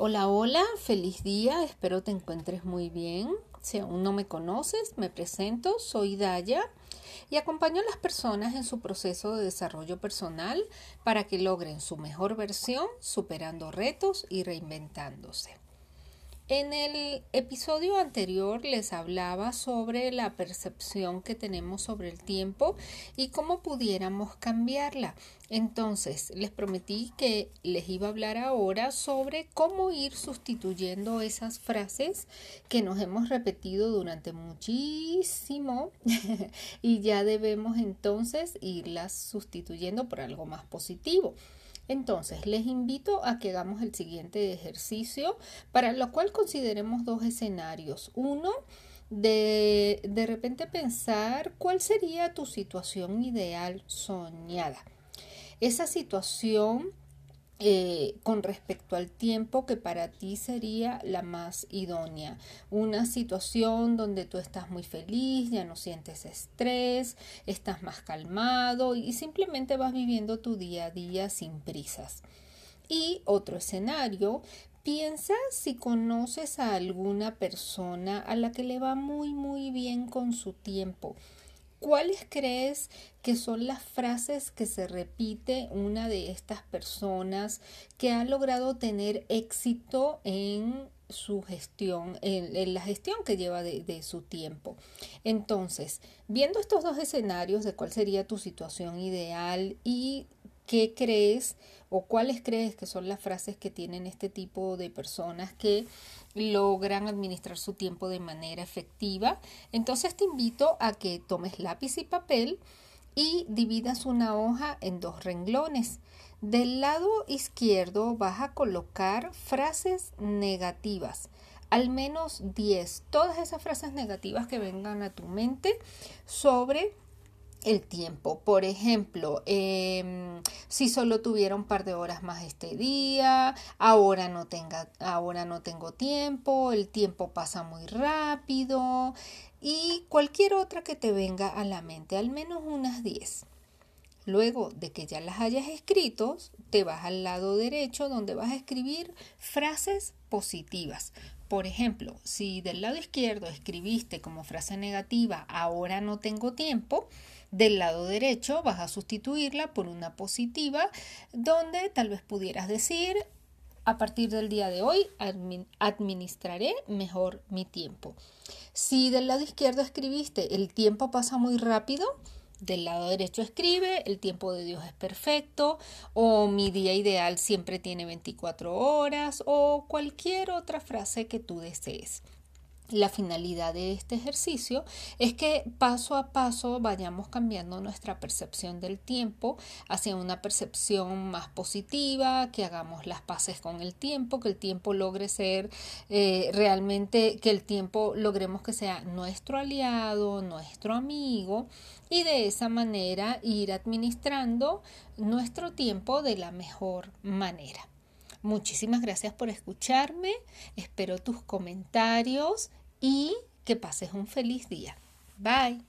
Hola, hola, feliz día, espero te encuentres muy bien. Si aún no me conoces, me presento, soy Daya y acompaño a las personas en su proceso de desarrollo personal para que logren su mejor versión, superando retos y reinventándose. En el episodio anterior les hablaba sobre la percepción que tenemos sobre el tiempo y cómo pudiéramos cambiarla. Entonces, les prometí que les iba a hablar ahora sobre cómo ir sustituyendo esas frases que nos hemos repetido durante muchísimo y ya debemos entonces irlas sustituyendo por algo más positivo. Entonces, les invito a que hagamos el siguiente ejercicio, para lo cual consideremos dos escenarios. Uno, de, de repente pensar cuál sería tu situación ideal soñada. Esa situación eh, con respecto al tiempo que para ti sería la más idónea. Una situación donde tú estás muy feliz, ya no sientes estrés, estás más calmado y simplemente vas viviendo tu día a día sin prisas. Y otro escenario, piensa si conoces a alguna persona a la que le va muy muy bien con su tiempo ¿Cuáles crees que son las frases que se repite una de estas personas que ha logrado tener éxito en su gestión, en, la gestión que lleva de, de, su tiempo. Entonces, viendo estos dos escenarios de cuál sería tu situación ideal y qué crees o cuáles crees que son las frases que tienen este tipo de personas que logran administrar su tiempo de manera efectiva. Entonces te invito a que tomes lápiz y papel y dividas una hoja en dos renglones. Del lado izquierdo vas a colocar frases negativas, al menos 10, todas esas frases negativas que vengan a tu mente sobre el tiempo. Por ejemplo, em, si solo tuviera un par de horas más este día, ahora no, tenga, ahora no tengo tiempo, el tiempo pasa muy rápido y cualquier otra que te venga a la mente, al menos unas 10. Luego de que ya las hayas escrito, te vas al lado derecho donde vas a escribir frases positivas. Por ejemplo, si del lado izquierdo escribiste como frase negativa, ahora no tengo tiempo, del lado derecho vas a sustituirla por una positiva donde tal vez pudieras decir, a partir del día de hoy administraré mejor mi tiempo. Si del lado izquierdo escribiste, el tiempo pasa muy rápido, del lado derecho escribe, el tiempo de Dios es perfecto, o mi día ideal siempre tiene 24 horas, o cualquier otra frase que tú desees. La finalidad de este ejercicio es que paso a paso vayamos cambiando nuestra percepción del tiempo hacia una percepción más positiva, que hagamos las paces con el tiempo, que el tiempo logre ser eh, realmente, que el tiempo logremos que sea nuestro aliado, nuestro amigo y de esa manera ir administrando nuestro tiempo de la mejor manera. Muchísimas gracias por escucharme, espero tus comentarios y que pases un feliz día. Bye.